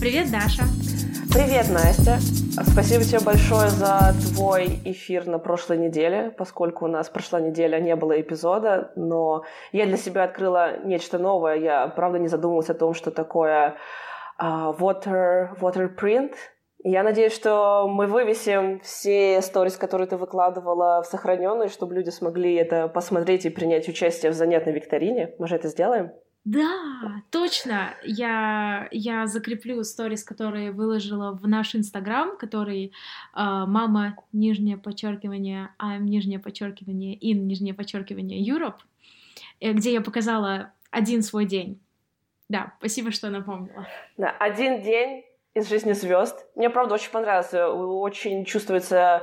Привет, Даша. Привет, Настя. Спасибо тебе большое за твой эфир на прошлой неделе, поскольку у нас прошла неделя, не было эпизода, но я для себя открыла нечто новое. Я, правда, не задумывалась о том, что такое uh, water, water print. Я надеюсь, что мы вывесим все сторис, которые ты выкладывала, в сохраненные, чтобы люди смогли это посмотреть и принять участие в занятной викторине. Мы же это сделаем? Да, точно. Я, я закреплю сторис, которые выложила в наш инстаграм, который э, мама нижнее подчеркивание, а нижнее подчеркивание, ин нижнее подчеркивание Europe, э, где я показала один свой день. Да, спасибо, что напомнила. Да, один день из жизни звезд. Мне, правда, очень понравилось. Очень чувствуется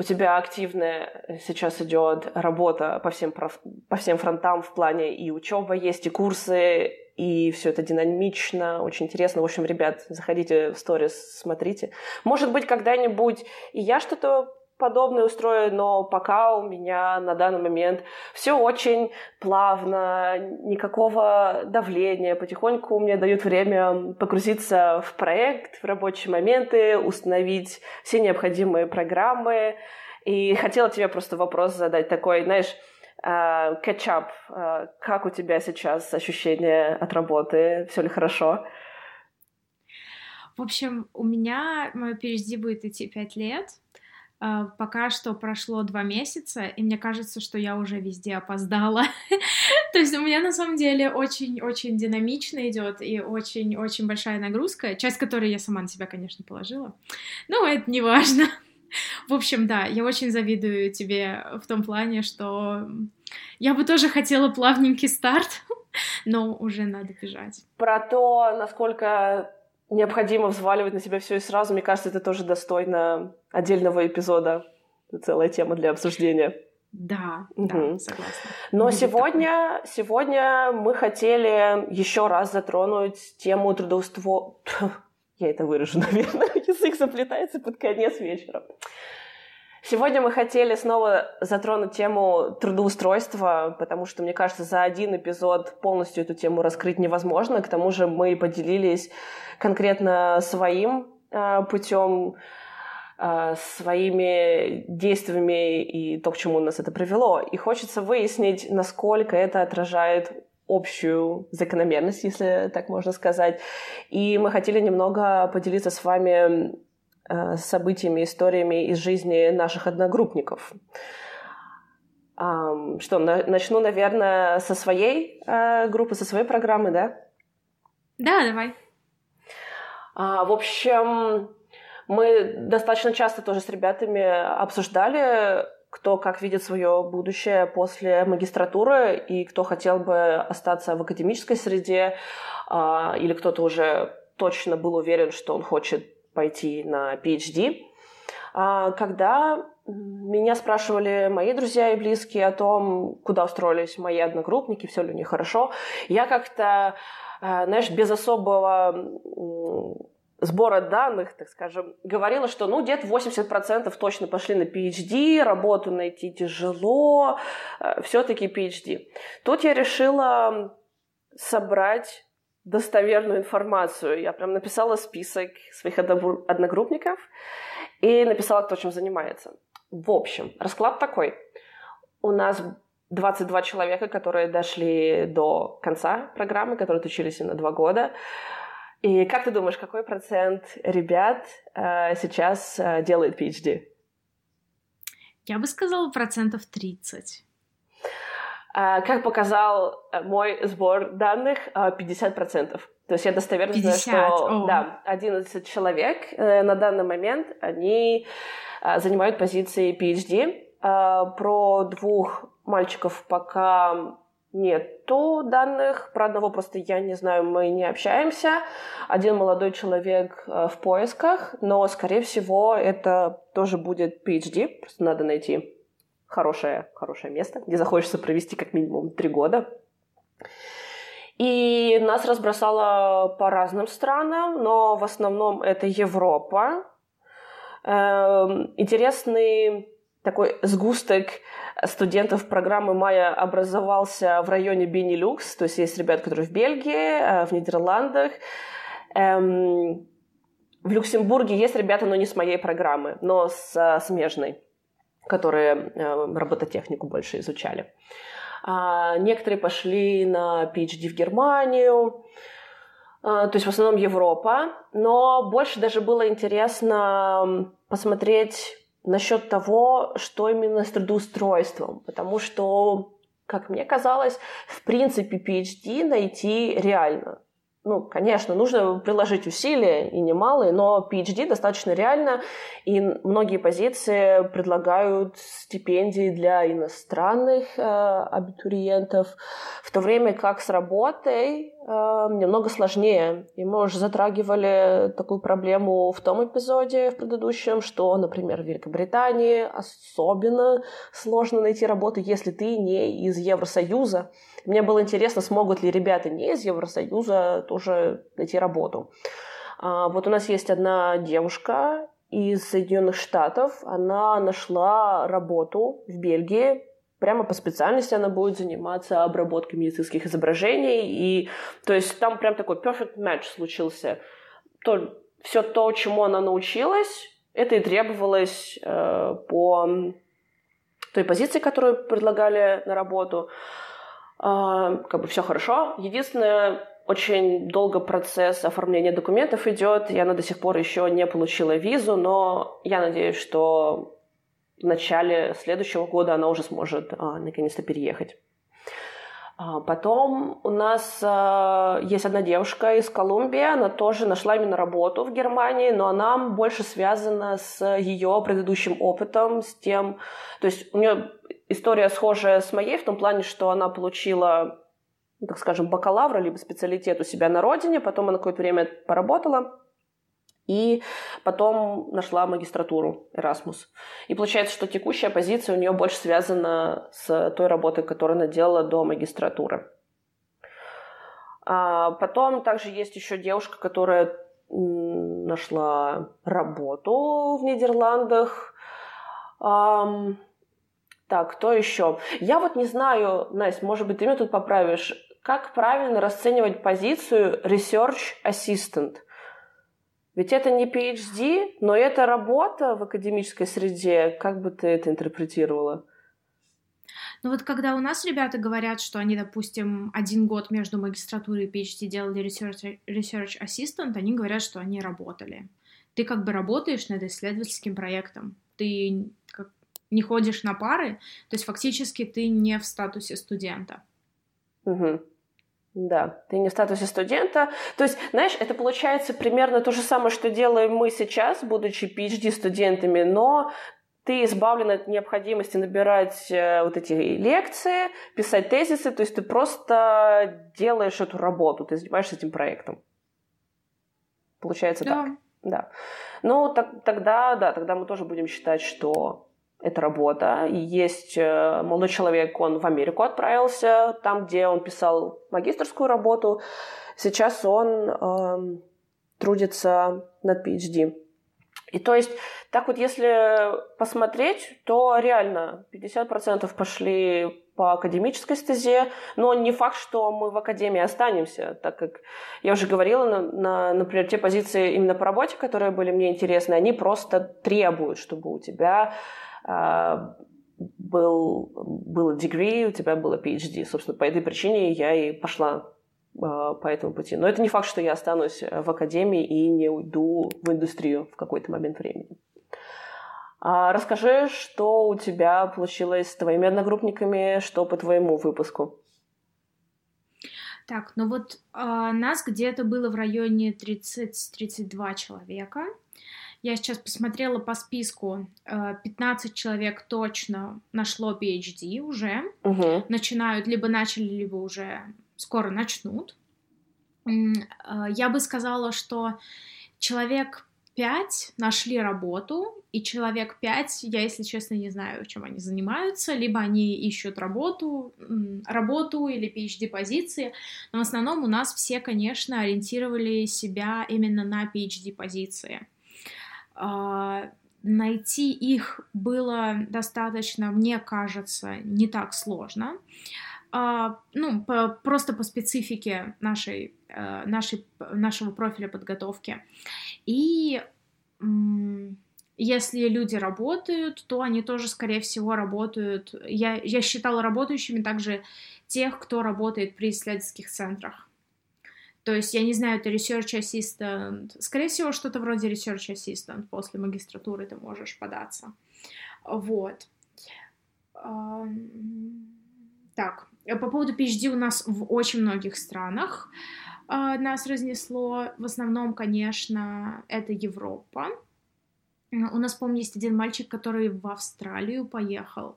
у тебя активная сейчас идет работа по всем, по всем фронтам в плане и учеба есть, и курсы, и все это динамично, очень интересно. В общем, ребят, заходите в сторис, смотрите. Может быть, когда-нибудь и я что-то подобное устрою, но пока у меня на данный момент все очень плавно, никакого давления, потихоньку мне дают время погрузиться в проект, в рабочие моменты, установить все необходимые программы. И хотела тебе просто вопрос задать такой, знаешь, кетчап, uh, uh, как у тебя сейчас ощущение от работы? Все ли хорошо? В общем, у меня мое PhD будет идти пять лет, пока что прошло два месяца, и мне кажется, что я уже везде опоздала. То есть у меня на самом деле очень-очень динамично идет и очень-очень большая нагрузка, часть которой я сама на себя, конечно, положила. Но это не важно. В общем, да, я очень завидую тебе в том плане, что я бы тоже хотела плавненький старт, но уже надо бежать. Про то, насколько необходимо взваливать на себя все и сразу, мне кажется, это тоже достойно отдельного эпизода. Это целая тема для обсуждения. Да, угу. да, согласна. Но Будет сегодня, сегодня мы хотели еще раз затронуть тему трудоустройства. Я это выражу, наверное, язык заплетается под конец вечера. Сегодня мы хотели снова затронуть тему трудоустройства, потому что, мне кажется, за один эпизод полностью эту тему раскрыть невозможно. К тому же мы поделились конкретно своим э, путем, э, своими действиями и то, к чему нас это привело. И хочется выяснить, насколько это отражает общую закономерность, если так можно сказать. И мы хотели немного поделиться с вами событиями, историями из жизни наших одногруппников. Что, начну, наверное, со своей э, группы, со своей программы, да? Да, давай. А, в общем, мы достаточно часто тоже с ребятами обсуждали, кто как видит свое будущее после магистратуры и кто хотел бы остаться в академической среде, а, или кто-то уже точно был уверен, что он хочет пойти на PhD, а, когда меня спрашивали мои друзья и близкие о том, куда устроились мои одногруппники, все ли у них хорошо, я как-то, а, знаешь, без особого сбора данных, так скажем, говорила, что ну где-то 80% точно пошли на PhD, работу найти тяжело, а, все-таки PhD. Тут я решила собрать достоверную информацию. Я прям написала список своих одногруппников и написала, кто чем занимается. В общем, расклад такой. У нас 22 человека, которые дошли до конца программы, которые отучились на два года. И как ты думаешь, какой процент ребят э, сейчас э, делает PhD? Я бы сказала процентов 30. А, как показал э, мой сбор данных, 50%. А, То есть я достоверно 50. знаю, что О. да, 11 человек э, на данный момент, они а, занимают позиции PhD. Про двух мальчиков пока нету данных. Про одного просто я не знаю, мы не общаемся. Один молодой человек э, в поисках, но, скорее всего, это тоже будет PhD. Просто надо найти хорошее, хорошее место, где захочется провести как минимум три года. И нас разбросало по разным странам, но в основном это Европа. Эм, интересный такой сгусток студентов программы Майя образовался в районе Бенилюкс, то есть есть ребята, которые в Бельгии, э, в Нидерландах, Эм, в Люксембурге есть ребята, но не с моей программы, но с смежной, которые э, робототехнику больше изучали. А некоторые пошли на PhD в Германию, а, то есть в основном Европа, но больше даже было интересно посмотреть насчет того, что именно с трудоустройством, потому что, как мне казалось, в принципе PhD найти реально ну, конечно, нужно приложить усилия, и немалые, но PhD достаточно реально, и многие позиции предлагают стипендии для иностранных э, абитуриентов, в то время как с работой немного сложнее. И мы уже затрагивали такую проблему в том эпизоде, в предыдущем, что, например, в Великобритании особенно сложно найти работу, если ты не из Евросоюза, мне было интересно, смогут ли ребята не из Евросоюза тоже найти работу. А, вот у нас есть одна девушка из Соединенных Штатов. Она нашла работу в Бельгии. Прямо по специальности она будет заниматься обработкой медицинских изображений. И, то есть там прям такой perfect match случился. То, все то, чему она научилась, это и требовалось э, по той позиции, которую предлагали на работу. А, как бы все хорошо. Единственное, очень долго процесс оформления документов идет. Я на до сих пор еще не получила визу, но я надеюсь, что в начале следующего года она уже сможет а, наконец-то переехать. А, потом у нас э, есть одна девушка из Колумбии, она тоже нашла именно работу в Германии, но она больше связана с ее предыдущим опытом, с тем, то есть у нее история схожая с моей в том плане, что она получила, так скажем, бакалавра либо специалитет у себя на родине, потом она какое-то время поработала, и потом нашла магистратуру Erasmus. И получается, что текущая позиция у нее больше связана с той работой, которую она делала до магистратуры. А потом также есть еще девушка, которая нашла работу в Нидерландах. Um, так, кто еще? Я вот не знаю, Настя, может быть, ты меня тут поправишь, как правильно расценивать позицию research assistant – ведь это не PhD, но это работа в академической среде. Как бы ты это интерпретировала? Ну вот когда у нас ребята говорят, что они, допустим, один год между магистратурой и PhD делали research, research assistant, они говорят, что они работали. Ты как бы работаешь над исследовательским проектом. Ты как, не ходишь на пары, то есть фактически ты не в статусе студента. Угу. Да, ты не в статусе студента. То есть, знаешь, это получается примерно то же самое, что делаем мы сейчас, будучи PhD-студентами, но ты избавлен от необходимости набирать э, вот эти лекции, писать тезисы, то есть ты просто делаешь эту работу, ты занимаешься этим проектом. Получается да. так. Да. Ну, так, тогда, да, тогда мы тоже будем считать, что это работа. И есть э, молодой человек, он в Америку отправился, там, где он писал магистрскую работу. Сейчас он э, трудится над PhD. И то есть, так вот, если посмотреть, то реально 50% пошли по академической стезе, но не факт, что мы в академии останемся, так как я уже говорила, на, на, например, те позиции именно по работе, которые были мне интересны, они просто требуют, чтобы у тебя был, было degree, у тебя было PhD. Собственно, по этой причине я и пошла а, по этому пути. Но это не факт, что я останусь в академии и не уйду в индустрию в какой-то момент времени. А расскажи, что у тебя получилось с твоими одногруппниками, что по твоему выпуску? Так, ну вот э, нас где-то было в районе 30-32 человека. Я сейчас посмотрела по списку, 15 э, человек точно нашло PhD уже, угу. начинают, либо начали, либо уже скоро начнут. Э, я бы сказала, что человек 5 нашли работу, и человек 5, я, если честно, не знаю, чем они занимаются, либо они ищут работу, работу или PhD-позиции, но в основном у нас все, конечно, ориентировали себя именно на PhD-позиции. А, найти их было достаточно, мне кажется, не так сложно. а, ну, просто по специфике нашей, э, нашей, нашего профиля подготовки. И если люди работают, то они тоже, скорее всего, работают. Я, я считала работающими также тех, кто работает при исследовательских центрах. То есть, я не знаю, это research assistant. Скорее всего, что-то вроде research assistant. После магистратуры ты можешь податься. Вот. Так, по поводу PhD у нас в очень многих странах а, нас разнесло. В основном, конечно, это Европа. У нас, помню, есть один мальчик, который в Австралию поехал.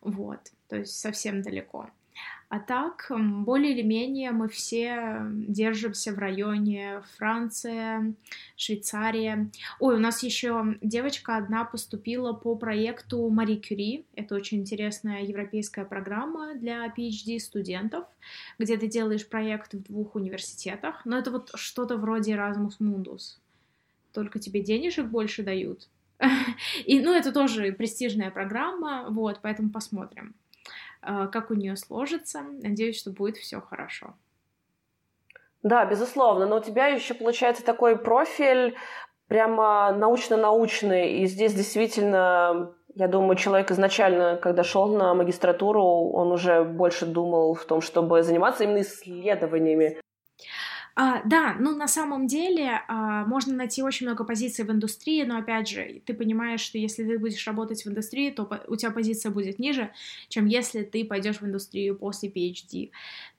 Вот, то есть совсем далеко. А так, более или менее мы все держимся в районе Франция, Швейцария. Ой, у нас еще девочка одна поступила по проекту Мари Кюри. Это очень интересная европейская программа для PhD студентов, где ты делаешь проект в двух университетах. Но это вот что-то вроде Erasmus Mundus. Только тебе денежек больше дают. И, ну, это тоже престижная программа, вот, поэтому посмотрим. А, как у нее сложится. Надеюсь, что будет все хорошо. Да, безусловно, но у тебя еще получается такой профиль прямо научно-научный, и здесь действительно, я думаю, человек изначально, когда шел на магистратуру, он уже больше думал в том, чтобы заниматься именно исследованиями. А, да, ну на самом деле а, можно найти очень много позиций в индустрии, но опять же, ты понимаешь, что если ты будешь работать в индустрии, то у тебя позиция будет ниже, чем если ты пойдешь в индустрию после PhD.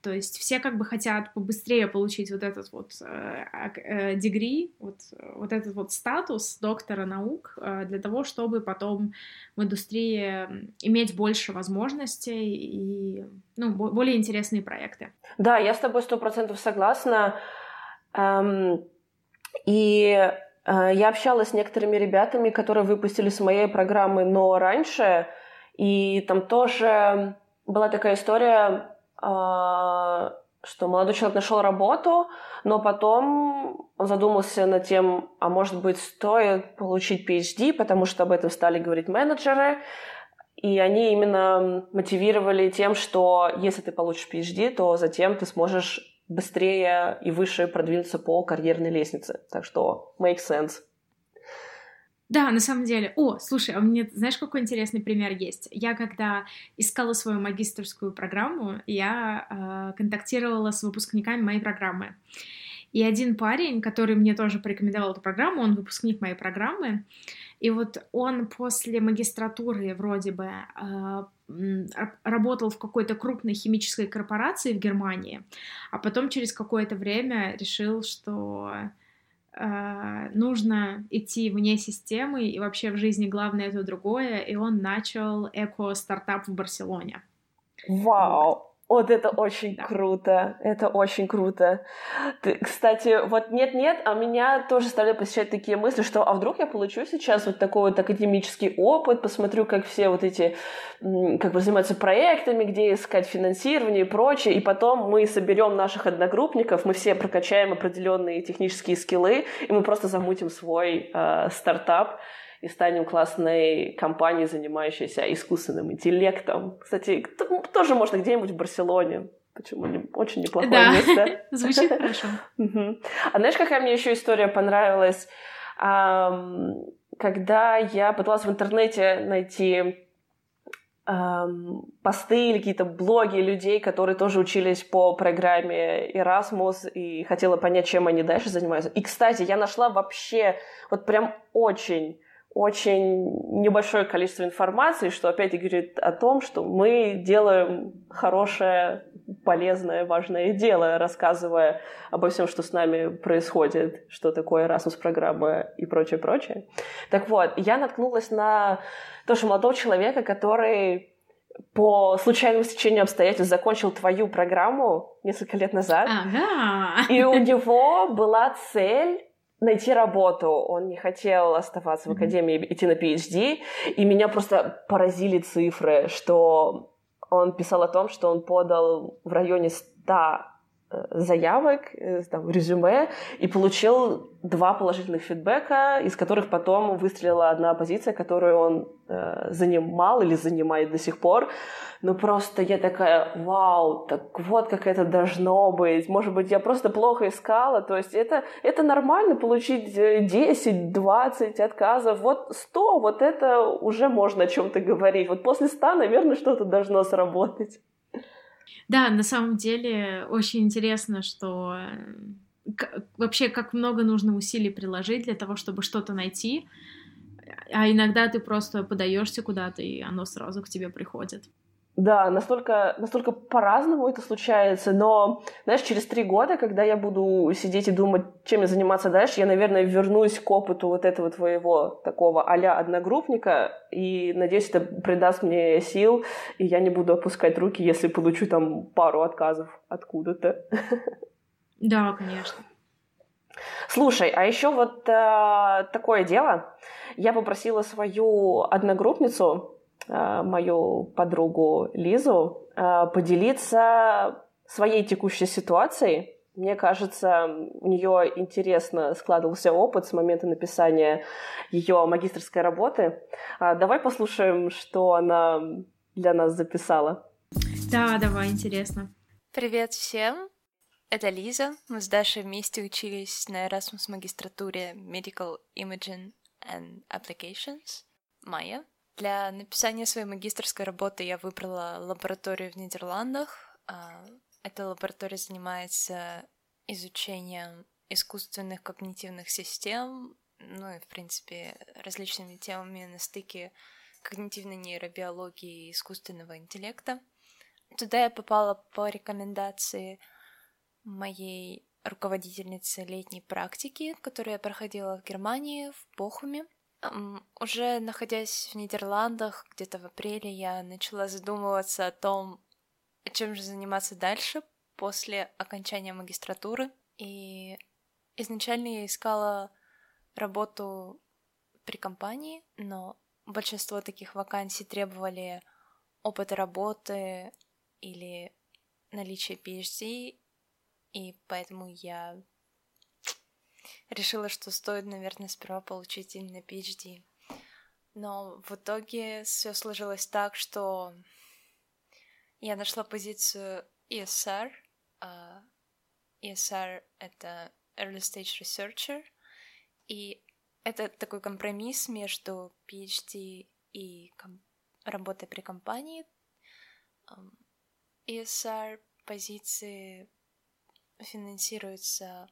То есть все как бы хотят побыстрее получить вот этот вот э, э, degree, вот, вот этот вот статус доктора наук э, для того, чтобы потом в индустрии иметь больше возможностей и ну, более интересные проекты. Да, я с тобой сто процентов согласна. Эм, и э, я общалась с некоторыми ребятами, которые выпустили с моей программы, но раньше, и там тоже была такая история, э, что молодой человек нашел работу, но потом он задумался над тем, а может быть, стоит получить PhD, потому что об этом стали говорить менеджеры, и они именно мотивировали тем, что если ты получишь PhD, то затем ты сможешь быстрее и выше продвинуться по карьерной лестнице. Так что make sense. Да, на самом деле. О, слушай, а меня, знаешь, какой интересный пример есть? Я когда искала свою магистрскую программу, я э, контактировала с выпускниками моей программы. И один парень, который мне тоже порекомендовал эту программу, он выпускник моей программы, и вот он после магистратуры вроде бы э, работал в какой-то крупной химической корпорации в Германии, а потом через какое-то время решил, что э, нужно идти вне системы, и вообще в жизни главное это другое, и он начал эко-стартап в Барселоне. Вау! Вот. Это очень да. круто, это очень круто. Ты, кстати, вот нет-нет, а меня тоже стали посещать такие мысли, что а вдруг я получу сейчас вот такой вот академический опыт, посмотрю, как все вот эти, как бы занимаются проектами, где искать финансирование и прочее, и потом мы соберем наших одногруппников, мы все прокачаем определенные технические скиллы, и мы просто замутим свой э, стартап и станем классной компанией, занимающейся искусственным интеллектом. Кстати, тоже можно где-нибудь в Барселоне. Почему не? Очень неплохое да. место. Звучит хорошо. А знаешь, какая мне еще история понравилась? Когда я пыталась в интернете найти посты или какие-то блоги людей, которые тоже учились по программе Erasmus и хотела понять, чем они дальше занимаются. И, кстати, я нашла вообще вот прям очень очень небольшое количество информации, что опять говорит о том, что мы делаем хорошее, полезное, важное дело, рассказывая обо всем, что с нами происходит, что такое Erasmus программа и прочее, прочее. Так вот, я наткнулась на тоже молодого человека, который по случайному стечению обстоятельств закончил твою программу несколько лет назад. Ага. И у него была цель найти работу, он не хотел оставаться в академии, идти на PhD, и меня просто поразили цифры, что он писал о том, что он подал в районе 100 заявок, там, резюме, и получил два положительных фидбэка, из которых потом выстрелила одна позиция, которую он э, занимал или занимает до сих пор. Ну просто я такая, вау, так вот как это должно быть. Может быть, я просто плохо искала. То есть это, это нормально получить 10, 20 отказов. Вот 100, вот это уже можно о чем-то говорить. Вот после 100, наверное, что-то должно сработать. Да, на самом деле очень интересно, что э, вообще как много нужно усилий приложить для того, чтобы что-то найти, а иногда ты просто подаешься куда-то, и оно сразу к тебе приходит. Да, настолько, настолько по-разному это случается, но, знаешь, через три года, когда я буду сидеть и думать, чем я заниматься дальше, я, наверное, вернусь к опыту вот этого твоего такого а одногруппника, и, надеюсь, это придаст мне сил, и я не буду опускать руки, если получу там пару отказов откуда-то. Да, конечно. Слушай, а еще вот э, такое дело. Я попросила свою одногруппницу мою подругу Лизу э, поделиться своей текущей ситуацией. Мне кажется, у нее интересно складывался опыт с момента написания ее магистрской работы. А, давай послушаем, что она для нас записала. Да, давай, интересно. Привет всем! Это Лиза. Мы с Дашей вместе учились на Erasmus магистратуре Medical Imaging and Applications, Майя. Для написания своей магистрской работы я выбрала лабораторию в Нидерландах. А, эта лаборатория занимается изучением искусственных когнитивных систем, ну и, в принципе, различными темами на стыке когнитивной нейробиологии и искусственного интеллекта. Туда я попала по рекомендации моей руководительницы летней практики, которую я проходила в Германии, в Бохуме. Уже находясь в Нидерландах, где-то в апреле, я начала задумываться о том, чем же заниматься дальше после окончания магистратуры. И изначально я искала работу при компании, но большинство таких вакансий требовали опыта работы или наличия PhD, и поэтому я решила, что стоит, наверное, сперва получить именно PhD. Но в итоге все сложилось так, что я нашла позицию ESR. Uh, ESR — это Early Stage Researcher, и это такой компромисс между PhD и ком- работой при компании. ESR позиции финансируются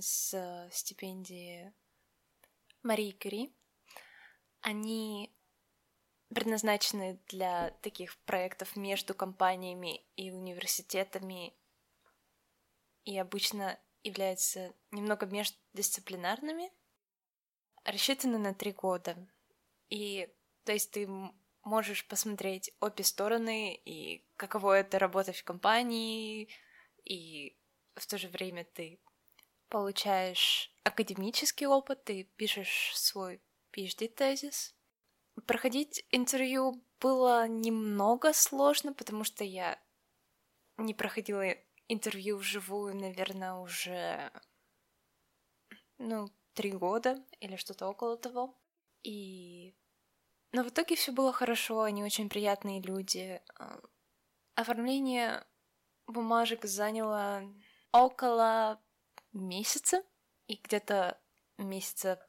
с стипендии Марии Кюри. Они предназначены для таких проектов между компаниями и университетами и обычно являются немного междисциплинарными, рассчитаны на три года. И то есть ты можешь посмотреть обе стороны и каково это работать в компании, и в то же время ты получаешь академический опыт, ты пишешь свой PhD-тезис. Проходить интервью было немного сложно, потому что я не проходила интервью вживую, наверное, уже, ну, три года или что-то около того. И... Но в итоге все было хорошо, они очень приятные люди. Оформление бумажек заняло около месяца, и где-то месяца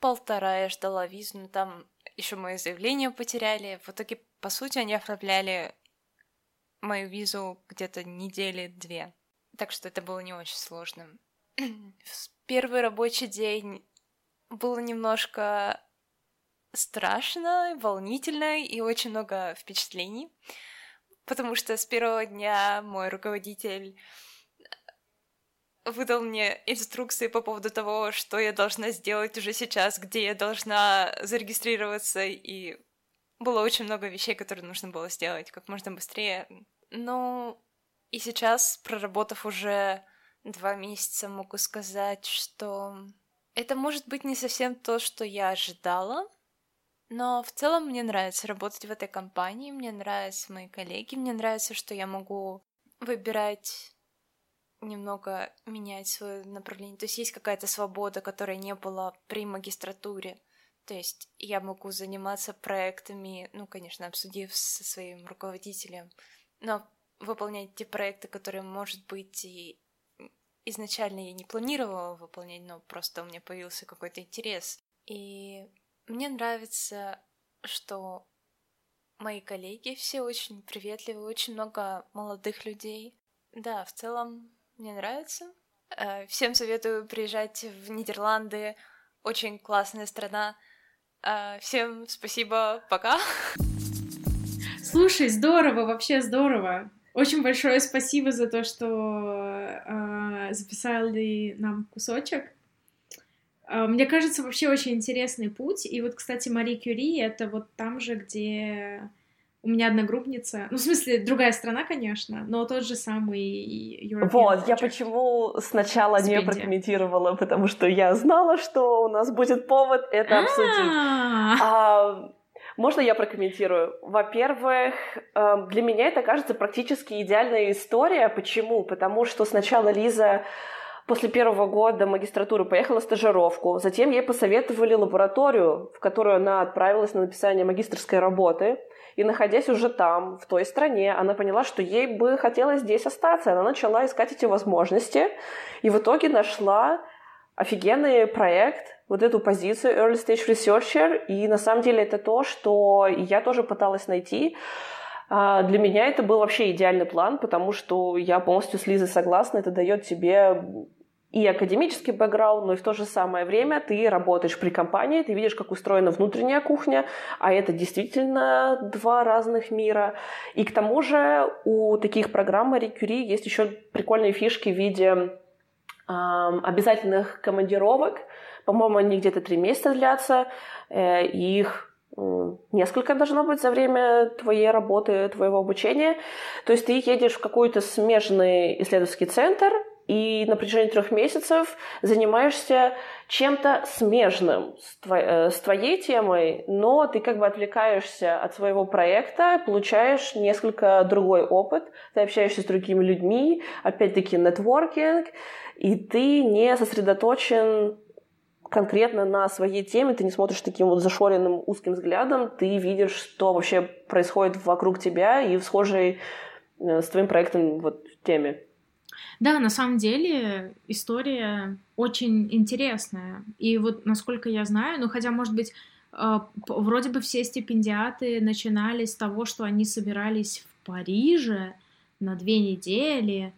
полтора я ждала визу, но там еще мое заявление потеряли. В итоге, по сути, они оформляли мою визу где-то недели две. Так что это было не очень сложно. Первый рабочий день было немножко страшно, волнительно и очень много впечатлений, потому что с первого дня мой руководитель выдал мне инструкции по поводу того, что я должна сделать уже сейчас, где я должна зарегистрироваться, и было очень много вещей, которые нужно было сделать как можно быстрее. Ну, и сейчас, проработав уже два месяца, могу сказать, что это может быть не совсем то, что я ожидала, но в целом мне нравится работать в этой компании, мне нравятся мои коллеги, мне нравится, что я могу выбирать немного менять свое направление. То есть есть какая-то свобода, которая не была при магистратуре. То есть я могу заниматься проектами, ну, конечно, обсудив со своим руководителем, но выполнять те проекты, которые, может быть, и изначально я не планировала выполнять, но просто у меня появился какой-то интерес. И мне нравится, что мои коллеги все очень приветливые, очень много молодых людей. Да, в целом мне нравится. Э, всем советую приезжать в Нидерланды. Очень классная страна. А, всем спасибо, пока. Слушай, здорово, вообще здорово. Очень большое спасибо за то, что э, записали нам кусочек. Э, мне кажется, вообще очень интересный путь. И вот, кстати, Мари Кюри — это вот там же, где у меня одногруппница, ну, в смысле, другая страна, конечно, но тот же самый European Вот, Project. я почему сначала Стипендия. не прокомментировала, потому что я знала, что у нас будет повод это обсудить. А, можно я прокомментирую? Во-первых, эм, для меня это кажется практически идеальная история. Почему? Потому что сначала Лиза после первого года магистратуры поехала в стажировку. Затем ей посоветовали лабораторию, в которую она отправилась на написание магистрской работы. И находясь уже там, в той стране, она поняла, что ей бы хотелось здесь остаться. Она начала искать эти возможности и в итоге нашла офигенный проект, вот эту позицию Early Stage Researcher. И на самом деле это то, что я тоже пыталась найти. А, для меня это был вообще идеальный план, потому что я полностью с Лизой согласна. Это дает тебе и академический бэкграунд, но и в то же самое время ты работаешь при компании, ты видишь, как устроена внутренняя кухня, а это действительно два разных мира. И к тому же у таких программ Curie есть еще прикольные фишки в виде э, обязательных командировок. По-моему, они где-то три месяца длятся, э, их несколько должно быть за время твоей работы, твоего обучения. То есть ты едешь в какой-то смежный исследовательский центр, и на протяжении трех месяцев занимаешься чем-то смежным с, твой, э, с твоей темой, но ты как бы отвлекаешься от своего проекта, получаешь несколько другой опыт, ты общаешься с другими людьми, опять-таки нетворкинг, и ты не сосредоточен конкретно на своей теме, ты не смотришь таким вот зашоренным узким взглядом, ты видишь, что вообще происходит вокруг тебя и в схожей э, с твоим проектом вот теме. Да, на самом деле история очень интересная. И вот насколько я знаю, ну хотя, может быть, э, вроде бы все стипендиаты начинали с того, что они собирались в Париже на две недели.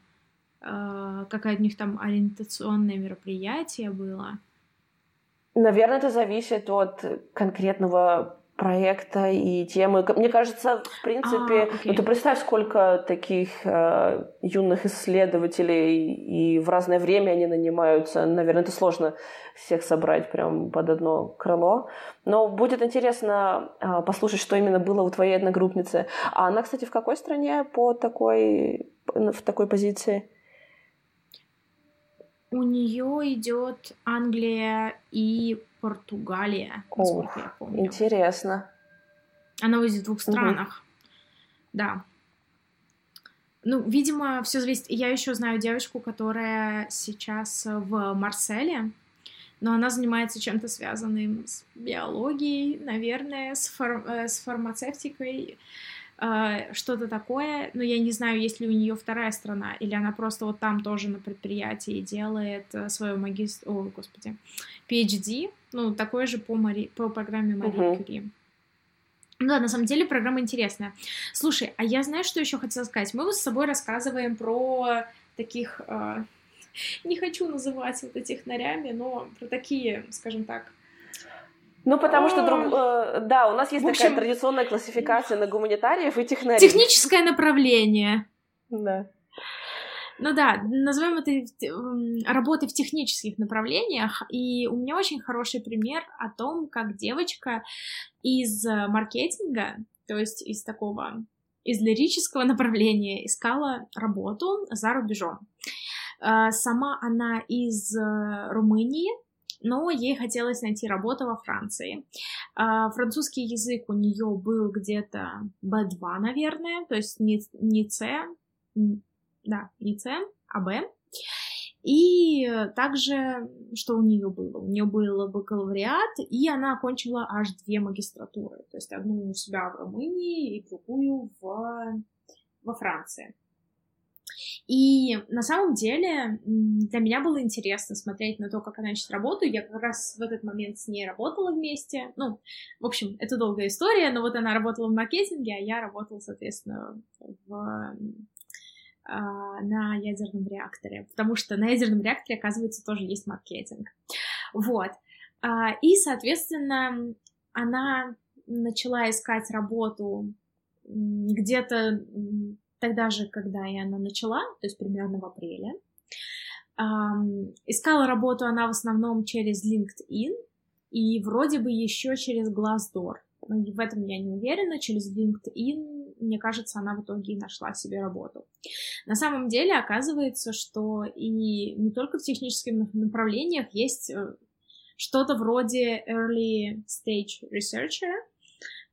Э, какое у них там ориентационное мероприятие было. Наверное, это зависит от конкретного проекта и темы. Мне кажется, в принципе, а, okay. ну ты представь, сколько таких э, юных исследователей и в разное время они нанимаются. Наверное, это сложно всех собрать прям под одно крыло. Но будет интересно э, послушать, что именно было у твоей одногруппницы. А она, кстати, в какой стране по такой в такой позиции? У нее идет Англия и Португалия, Ох, я помню. Интересно. Она в двух странах. Угу. Да. Ну, видимо, все зависит. Я еще знаю девочку, которая сейчас в Марселе, но она занимается чем-то связанным с биологией, наверное, с, фар... Э, с фармацевтикой. Э, что-то такое, но я не знаю, есть ли у нее вторая страна, или она просто вот там тоже на предприятии делает э, свою магистр... О, господи, PhD, ну, такое же по, Мари... по программе Мари uh-huh. Кюри. Ну да, на самом деле программа интересная. Слушай, а я знаю, что еще хотела сказать. Мы вот с собой рассказываем про таких... Э, не хочу называть это технарями, но про такие, скажем так, ну, потому что, друг, э, да, у нас есть общем, такая традиционная классификация на гуманитариев и технариев. Техническое направление. Да. Ну да, назовем это работы в технических направлениях. И у меня очень хороший пример о том, как девочка из маркетинга, то есть из такого, из лирического направления искала работу за рубежом. Э, сама она из э, Румынии, но ей хотелось найти работу во Франции. А, французский язык у нее был где-то B2, наверное, то есть не, не C, да, ИЦ, АБ. И также, что у нее было? У нее был бакалавриат, и она окончила аж две магистратуры. То есть одну у себя в Румынии и другую в, во Франции. И на самом деле для меня было интересно смотреть на то, как она ищет работу. Я как раз в этот момент с ней работала вместе. Ну, в общем, это долгая история, но вот она работала в маркетинге, а я работала, соответственно, в а, на ядерном реакторе, потому что на ядерном реакторе, оказывается, тоже есть маркетинг. Вот. А, и, соответственно, она начала искать работу где-то тогда же, когда и она начала, то есть примерно в апреле. Искала работу она в основном через LinkedIn и вроде бы еще через Glassdoor. В этом я не уверена. Через LinkedIn, мне кажется, она в итоге и нашла себе работу. На самом деле оказывается, что и не только в технических направлениях есть э, что-то вроде early stage researcher,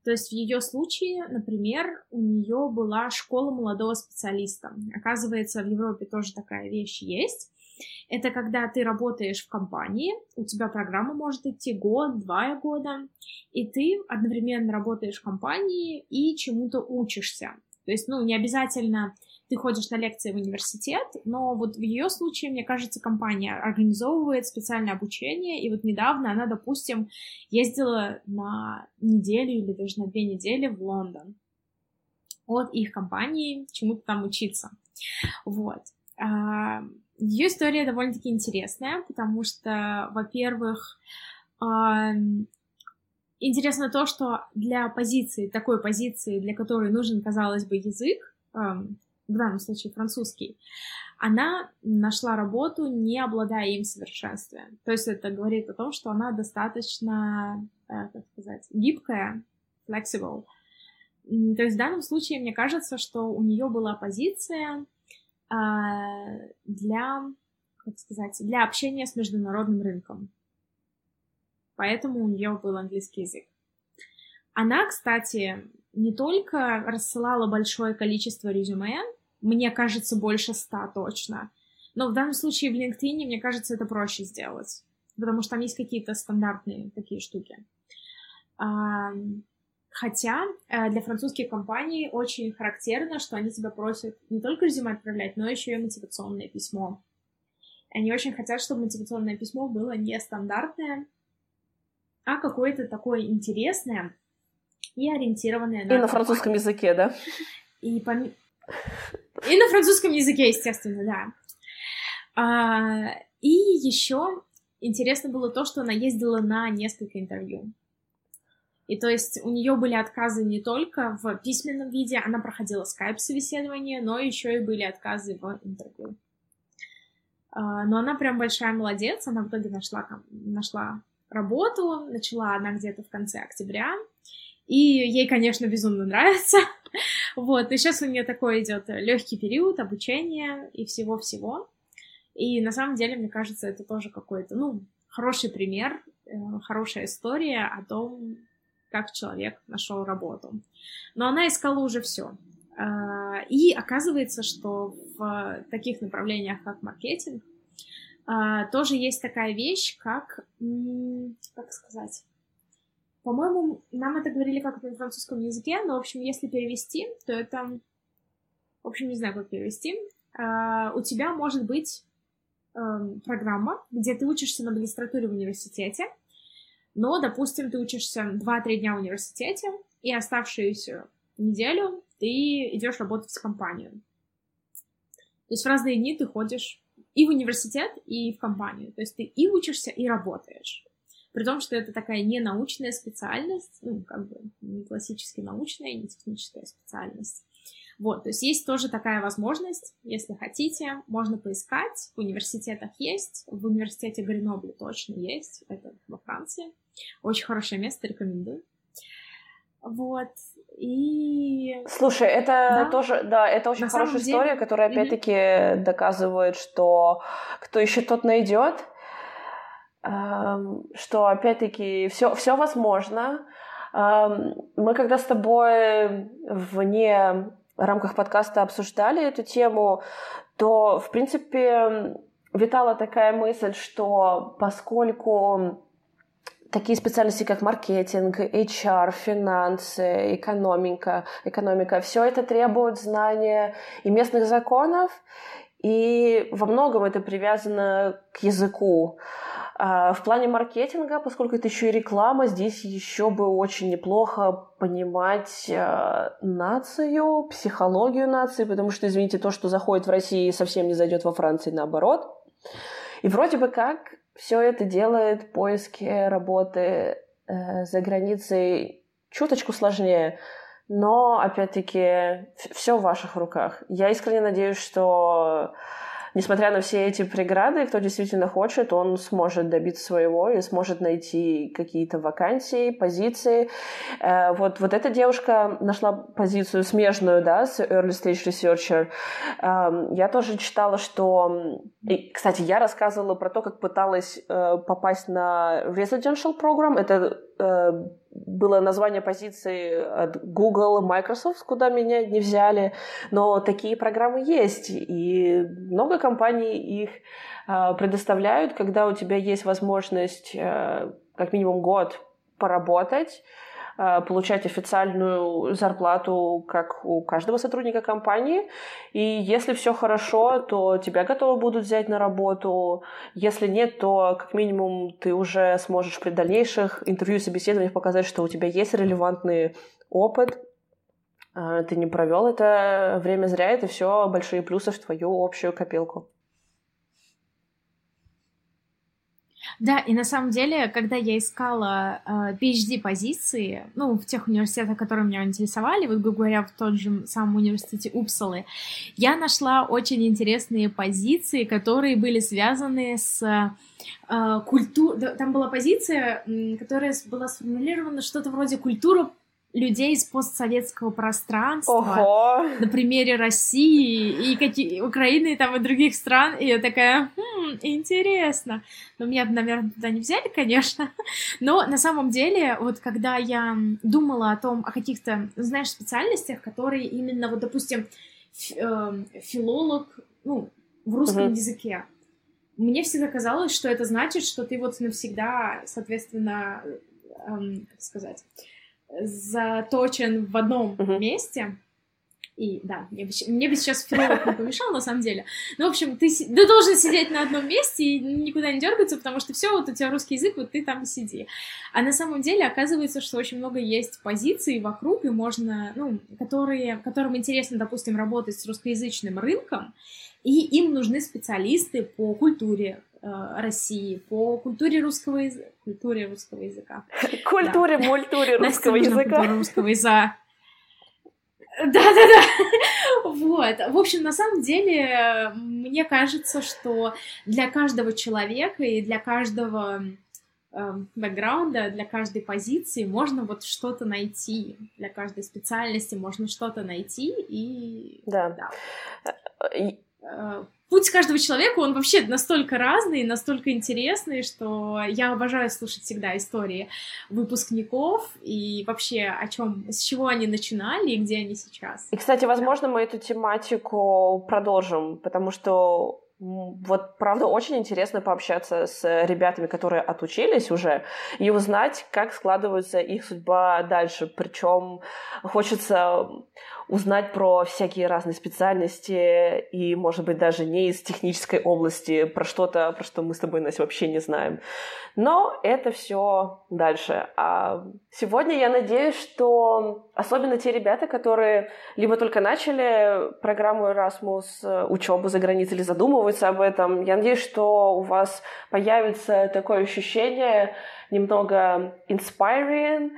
то есть в ее случае, например, у нее была школа молодого специалиста. Оказывается, в Европе тоже такая вещь есть. Это когда ты работаешь в компании, у тебя программа может идти год, два года, и ты одновременно работаешь в компании и чему-то учишься. То есть, ну, не обязательно ты ходишь на лекции в университет, но вот в ее случае, мне кажется, компания организовывает специальное обучение, и вот недавно она, допустим, ездила на неделю или даже на две недели в Лондон от их компании чему-то там учиться. Вот. А, ее история довольно-таки интересная, потому что, во-первых, интересно то, что для позиции, такой позиции, для которой нужен, казалось бы, язык, в данном случае французский, она нашла работу, не обладая им в. То есть это говорит о том, что она достаточно, э, как сказать, гибкая, flexible. То есть в данном случае мне кажется, что у нее была позиция а, для, как сказать, для общения с международным рынком. Поэтому у нее был английский язык. Она, кстати, не только рассылала большое количество резюме, мне кажется, больше ста точно, но в данном случае в LinkedIn, мне кажется, это проще сделать, потому что там есть какие-то стандартные такие штуки. Хотя э, для французских компаний очень характерно, что они тебя просят не только резюме отправлять, но еще и мотивационное письмо. Они очень хотят, чтобы мотивационное письмо было не стандартное, а какое-то такое интересное, и ориентированные на... И на французском языке, да? И, пом... и на французском языке, естественно, да. А, и еще интересно было то, что она ездила на несколько интервью. И то есть у нее были отказы не только в письменном виде, она проходила скайп-собеседование, но еще и были отказы в интервью. А, но она прям большая молодец, она в итоге нашла, нашла работу, начала она где-то в конце октября, и ей, конечно, безумно нравится. вот, и сейчас у нее такой идет легкий период обучения и всего-всего. И на самом деле, мне кажется, это тоже какой-то, ну, хороший пример, э, хорошая история о том, как человек нашел работу. Но она искала уже все. А, и оказывается, что в таких направлениях, как маркетинг, тоже есть такая вещь, как, как сказать, по-моему, нам это говорили как на французском языке, но, в общем, если перевести, то это... В общем, не знаю, как перевести. Uh, у тебя может быть uh, программа, где ты учишься на магистратуре в университете, но, допустим, ты учишься 2-3 дня в университете, и оставшуюся неделю ты идешь работать в компанию. То есть в разные дни ты ходишь и в университет, и в компанию. То есть ты и учишься, и работаешь. При том, что это такая не научная специальность, ну, как бы не классически научная, не техническая специальность. Вот, то есть есть тоже такая возможность, если хотите, можно поискать, в университетах есть, в университете Гренобля точно есть, это во Франции. Очень хорошее место, рекомендую. Вот, и... Слушай, это да? тоже, да, это очень На хорошая история, деле... которая опять-таки mm-hmm. доказывает, что кто ищет, тот найдет что опять-таки все, все возможно. Мы когда с тобой вне рамках подкаста обсуждали эту тему, то, в принципе, витала такая мысль, что поскольку такие специальности, как маркетинг, HR, финансы, экономика, экономика, все это требует знания и местных законов, и во многом это привязано к языку. А в плане маркетинга, поскольку это еще и реклама, здесь еще бы очень неплохо понимать э, нацию, психологию нации, потому что, извините, то, что заходит в России, совсем не зайдет во Франции, наоборот. И вроде бы как все это делает поиски работы э, за границей чуточку сложнее, но опять-таки все в ваших руках. Я искренне надеюсь, что несмотря на все эти преграды, кто действительно хочет, он сможет добиться своего и сможет найти какие-то вакансии, позиции. Э, вот, вот эта девушка нашла позицию смежную, да, с Early Stage Researcher. Эм, я тоже читала, что... И, кстати, я рассказывала про то, как пыталась э, попасть на Residential Program. Это было название позиции от Google, Microsoft, куда меня не взяли, но такие программы есть, и много компаний их э, предоставляют, когда у тебя есть возможность э, как минимум год поработать, Э, получать официальную зарплату, как у каждого сотрудника компании. И если все хорошо, то тебя готовы будут взять на работу. Если нет, то как минимум ты уже сможешь при дальнейших интервью и собеседованиях показать, что у тебя есть релевантный опыт, э, ты не провел это время зря, это все большие плюсы в твою общую копилку. Да, и на самом деле, когда я искала э, PhD-позиции, ну, в тех университетах, которые меня интересовали, вот, грубо говоря, в тот же самом университете Упсалы, я нашла очень интересные позиции, которые были связаны с э, культурой... Там была позиция, которая была сформулирована что-то вроде культура людей из постсоветского пространства Ого. на примере России и какие, Украины там, и других стран. И я такая, хм, интересно. Но меня, наверное, туда не взяли, конечно. Но на самом деле, вот когда я думала о том, о каких-то, знаешь, специальностях, которые именно, вот, допустим, эм, филолог, ну, в русском uh-huh. языке, мне всегда казалось, что это значит, что ты вот навсегда, соответственно, эм, как сказать, заточен в одном uh-huh. месте. И да, мне бы, мне бы сейчас филолог не помешал, на самом деле. Ну, в общем, ты, ты должен сидеть на одном месте и никуда не дергаться, потому что все, вот у тебя русский язык, вот ты там и сиди. А на самом деле оказывается, что очень много есть позиций вокруг, и можно, ну, которые, которым интересно, допустим, работать с русскоязычным рынком, и им нужны специалисты по культуре, России по культуре русского языка. Культуре русского языка. Культуре, мультуре русского языка. русского языка. Да-да-да. Вот. В общем, на самом деле, мне кажется, что для каждого человека и для каждого э, бэкграунда, для каждой позиции можно вот что-то найти. Для каждой специальности можно что-то найти и... Да. да. Э, путь каждого человека, он вообще настолько разный, настолько интересный, что я обожаю слушать всегда истории выпускников и вообще о чем, с чего они начинали и где они сейчас. И, кстати, возможно, мы эту тематику продолжим, потому что вот, правда, очень интересно пообщаться с ребятами, которые отучились уже, и узнать, как складывается их судьба дальше. Причем хочется узнать про всякие разные специальности и, может быть, даже не из технической области, про что-то, про что мы с тобой, Настя, вообще не знаем. Но это все дальше. А сегодня я надеюсь, что особенно те ребята, которые либо только начали программу Erasmus, учебу за границей или задумываются об этом, я надеюсь, что у вас появится такое ощущение немного inspiring,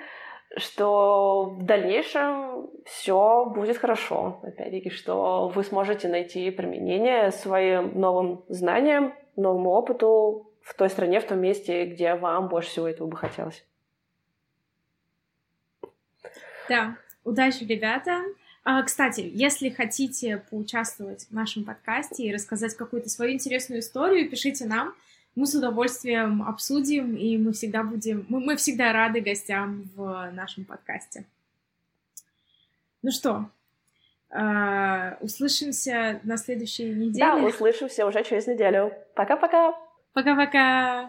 что в дальнейшем все будет хорошо. Опять-таки, что вы сможете найти применение своим новым знаниям, новому опыту в той стране, в том месте, где вам больше всего этого бы хотелось. Да, удачи, ребята. А, кстати, если хотите поучаствовать в нашем подкасте и рассказать какую-то свою интересную историю, пишите нам мы с удовольствием обсудим, и мы всегда будем, мы, мы всегда рады гостям в нашем подкасте. Ну что, А, услышимся на следующей неделе. Да, услышимся уже через неделю. Пока-пока. Пока-пока.